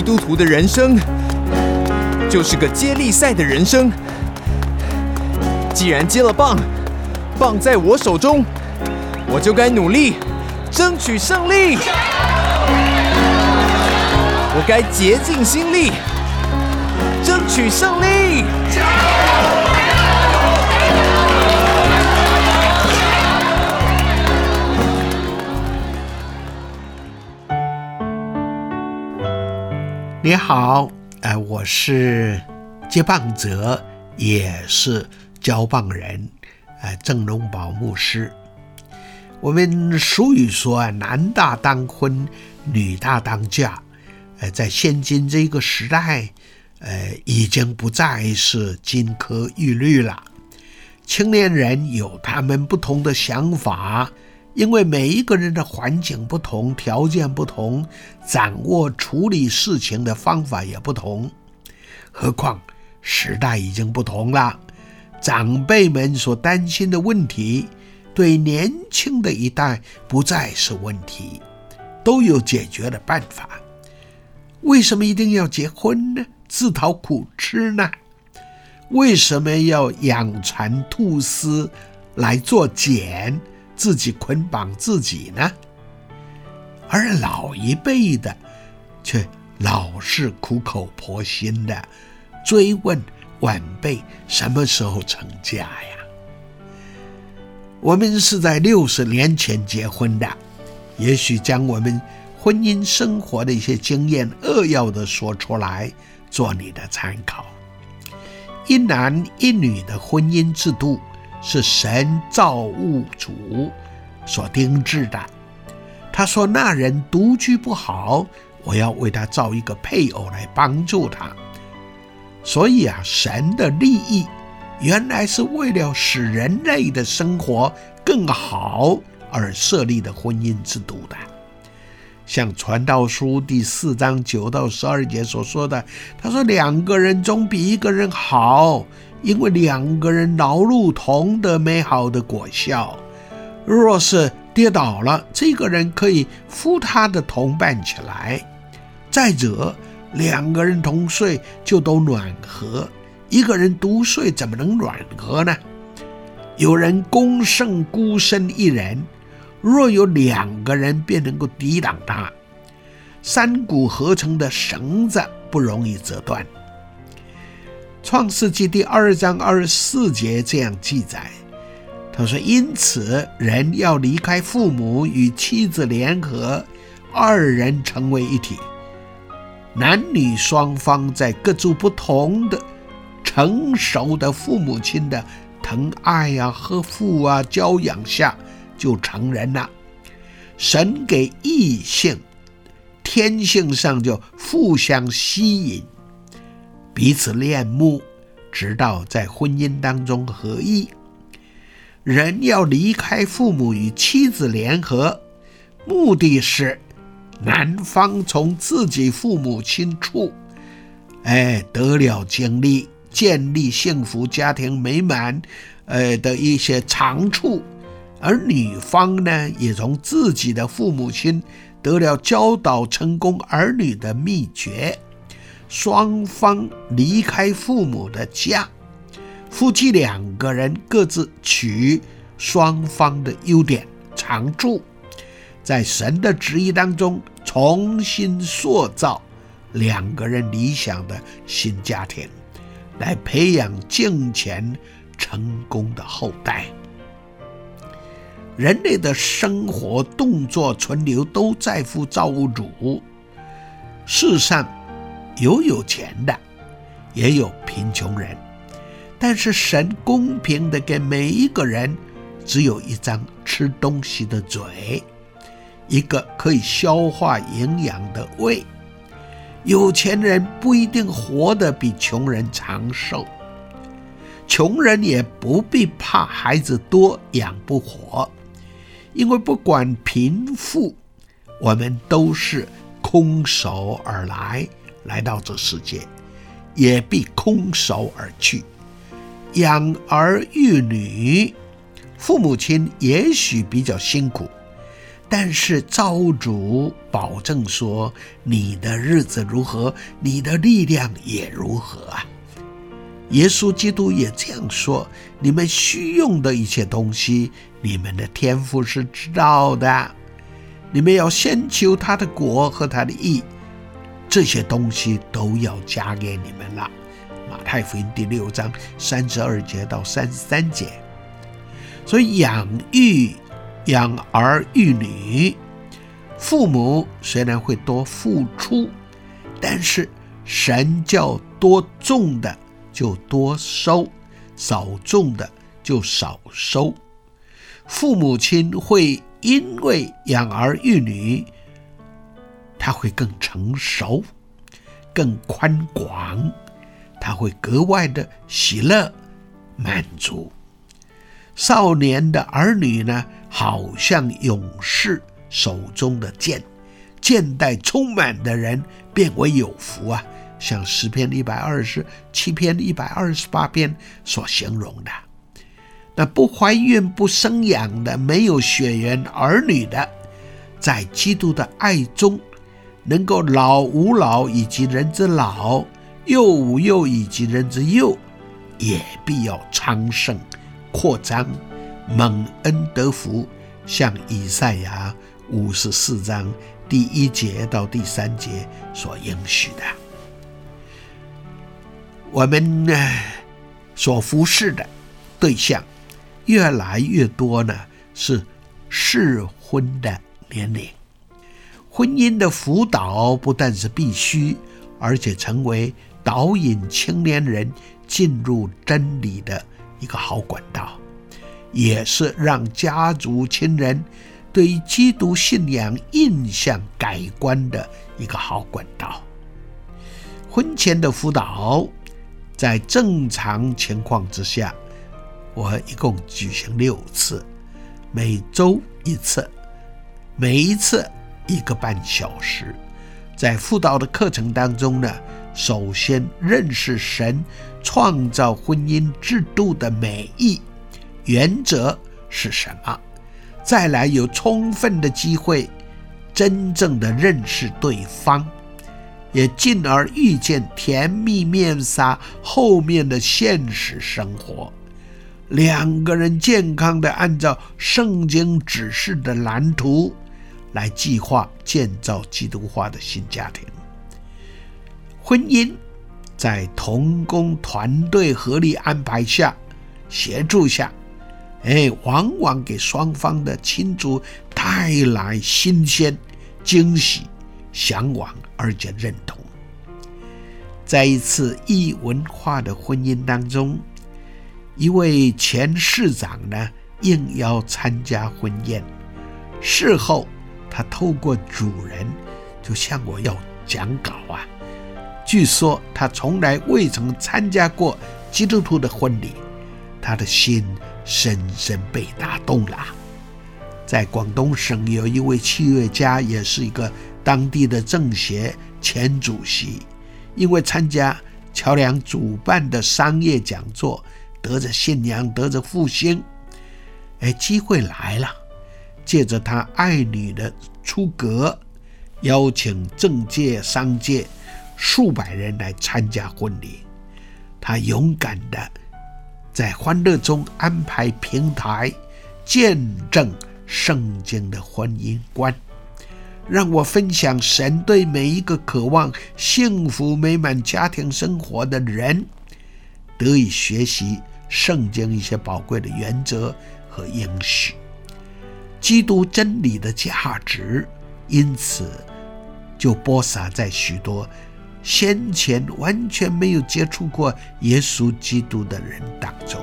基督徒的人生就是个接力赛的人生。既然接了棒，棒在我手中，我就该努力争取胜利。我该竭尽心力争取胜利。加油你好，呃，我是接棒者，也是交棒人，呃，郑荣宝牧师。我们俗语说，男大当婚，女大当嫁。呃，在现今这个时代，呃，已经不再是金科玉律了。青年人有他们不同的想法。因为每一个人的环境不同，条件不同，掌握处理事情的方法也不同。何况时代已经不同了，长辈们所担心的问题，对年轻的一代不再是问题，都有解决的办法。为什么一定要结婚呢？自讨苦吃呢？为什么要养蚕吐丝来做茧？自己捆绑自己呢，而老一辈的却老是苦口婆心的追问晚辈什么时候成家呀？我们是在六十年前结婚的，也许将我们婚姻生活的一些经验扼要的说出来，做你的参考。一男一女的婚姻制度。是神造物主所定制的。他说：“那人独居不好，我要为他造一个配偶来帮助他。”所以啊，神的利益原来是为了使人类的生活更好而设立的婚姻制度的。像《传道书》第四章九到十二节所说的，他说：“两个人总比一个人好。”因为两个人劳碌同得美好的果效，若是跌倒了，这个人可以扶他的同伴起来。再者，两个人同睡就都暖和，一个人独睡怎么能暖和呢？有人攻胜孤身一人，若有两个人便能够抵挡他。三股合成的绳子不容易折断。创世纪第二章二十四节这样记载：“他说，因此人要离开父母，与妻子联合，二人成为一体。男女双方在各处不同的成熟的父母亲的疼爱呀、呵护啊、教养下，就成人了。神给异性天性上就互相吸引。”彼此恋慕，直到在婚姻当中合一。人要离开父母与妻子联合，目的是男方从自己父母亲处，哎，得了经历建立幸福家庭美满，呃的一些长处；而女方呢，也从自己的父母亲得了教导成功儿女的秘诀。双方离开父母的家，夫妻两个人各自取双方的优点长处，在神的旨意当中重新塑造两个人理想的新家庭，来培养健全成功的后代。人类的生活、动作、存留都在乎造物主。世上。有有钱的，也有贫穷人，但是神公平的给每一个人，只有一张吃东西的嘴，一个可以消化营养的胃。有钱人不一定活得比穷人长寿，穷人也不必怕孩子多养不活，因为不管贫富，我们都是空手而来。来到这世界，也必空手而去。养儿育女，父母亲也许比较辛苦，但是造物主保证说，你的日子如何，你的力量也如何啊。耶稣基督也这样说：你们需用的一切东西，你们的天赋是知道的。你们要先求他的国和他的义，这些东西都要加给你们了。马太福音第六章三十二节到三十三节。所以养育、养儿育女，父母虽然会多付出，但是神叫多种的就多收，少种的就少收。父母亲会因为养儿育女，他会更成熟、更宽广，他会格外的喜乐、满足。少年的儿女呢，好像勇士手中的剑，剑带充满的人变为有福啊！像诗篇一百二十七篇、一百二十八篇所形容的。那不怀孕、不生养的、没有血缘儿女的，在基督的爱中，能够老吾老以及人之老，幼吾幼以及人之幼，也必要昌盛。扩张，蒙恩得福，像以赛亚五十四章第一节到第三节所应许的。我们呢所服侍的对象越来越多呢，是适婚的年龄。婚姻的辅导不但是必须，而且成为导引青年人进入真理的。一个好管道，也是让家族亲人对于基督信仰印象改观的一个好管道。婚前的辅导，在正常情况之下，我一共举行六次，每周一次，每一次一个半小时。在辅导的课程当中呢。首先认识神创造婚姻制度的美意原则是什么，再来有充分的机会真正的认识对方，也进而遇见甜蜜面纱后面的现实生活。两个人健康的按照圣经指示的蓝图来计划建造基督化的新家庭。婚姻在同工团队合力安排下、协助下，哎，往往给双方的亲族带来新鲜、惊喜、向往而且认同。在一次异文化的婚姻当中，一位前市长呢应邀参加婚宴，事后他透过主人就向我要讲稿啊。据说他从来未曾参加过基督徒的婚礼，他的心深深被打动了。在广东省有一位企业家，也是一个当地的政协前主席，因为参加桥梁主办的商业讲座，得着信仰，得着复兴，哎，机会来了，借着他爱女的出阁，邀请政界、商界。数百人来参加婚礼，他勇敢的在欢乐中安排平台，见证圣经的婚姻观，让我分享神对每一个渴望幸福美满家庭生活的人得以学习圣经一些宝贵的原则和应许，基督真理的价值，因此就播撒在许多。先前完全没有接触过耶稣基督的人当中，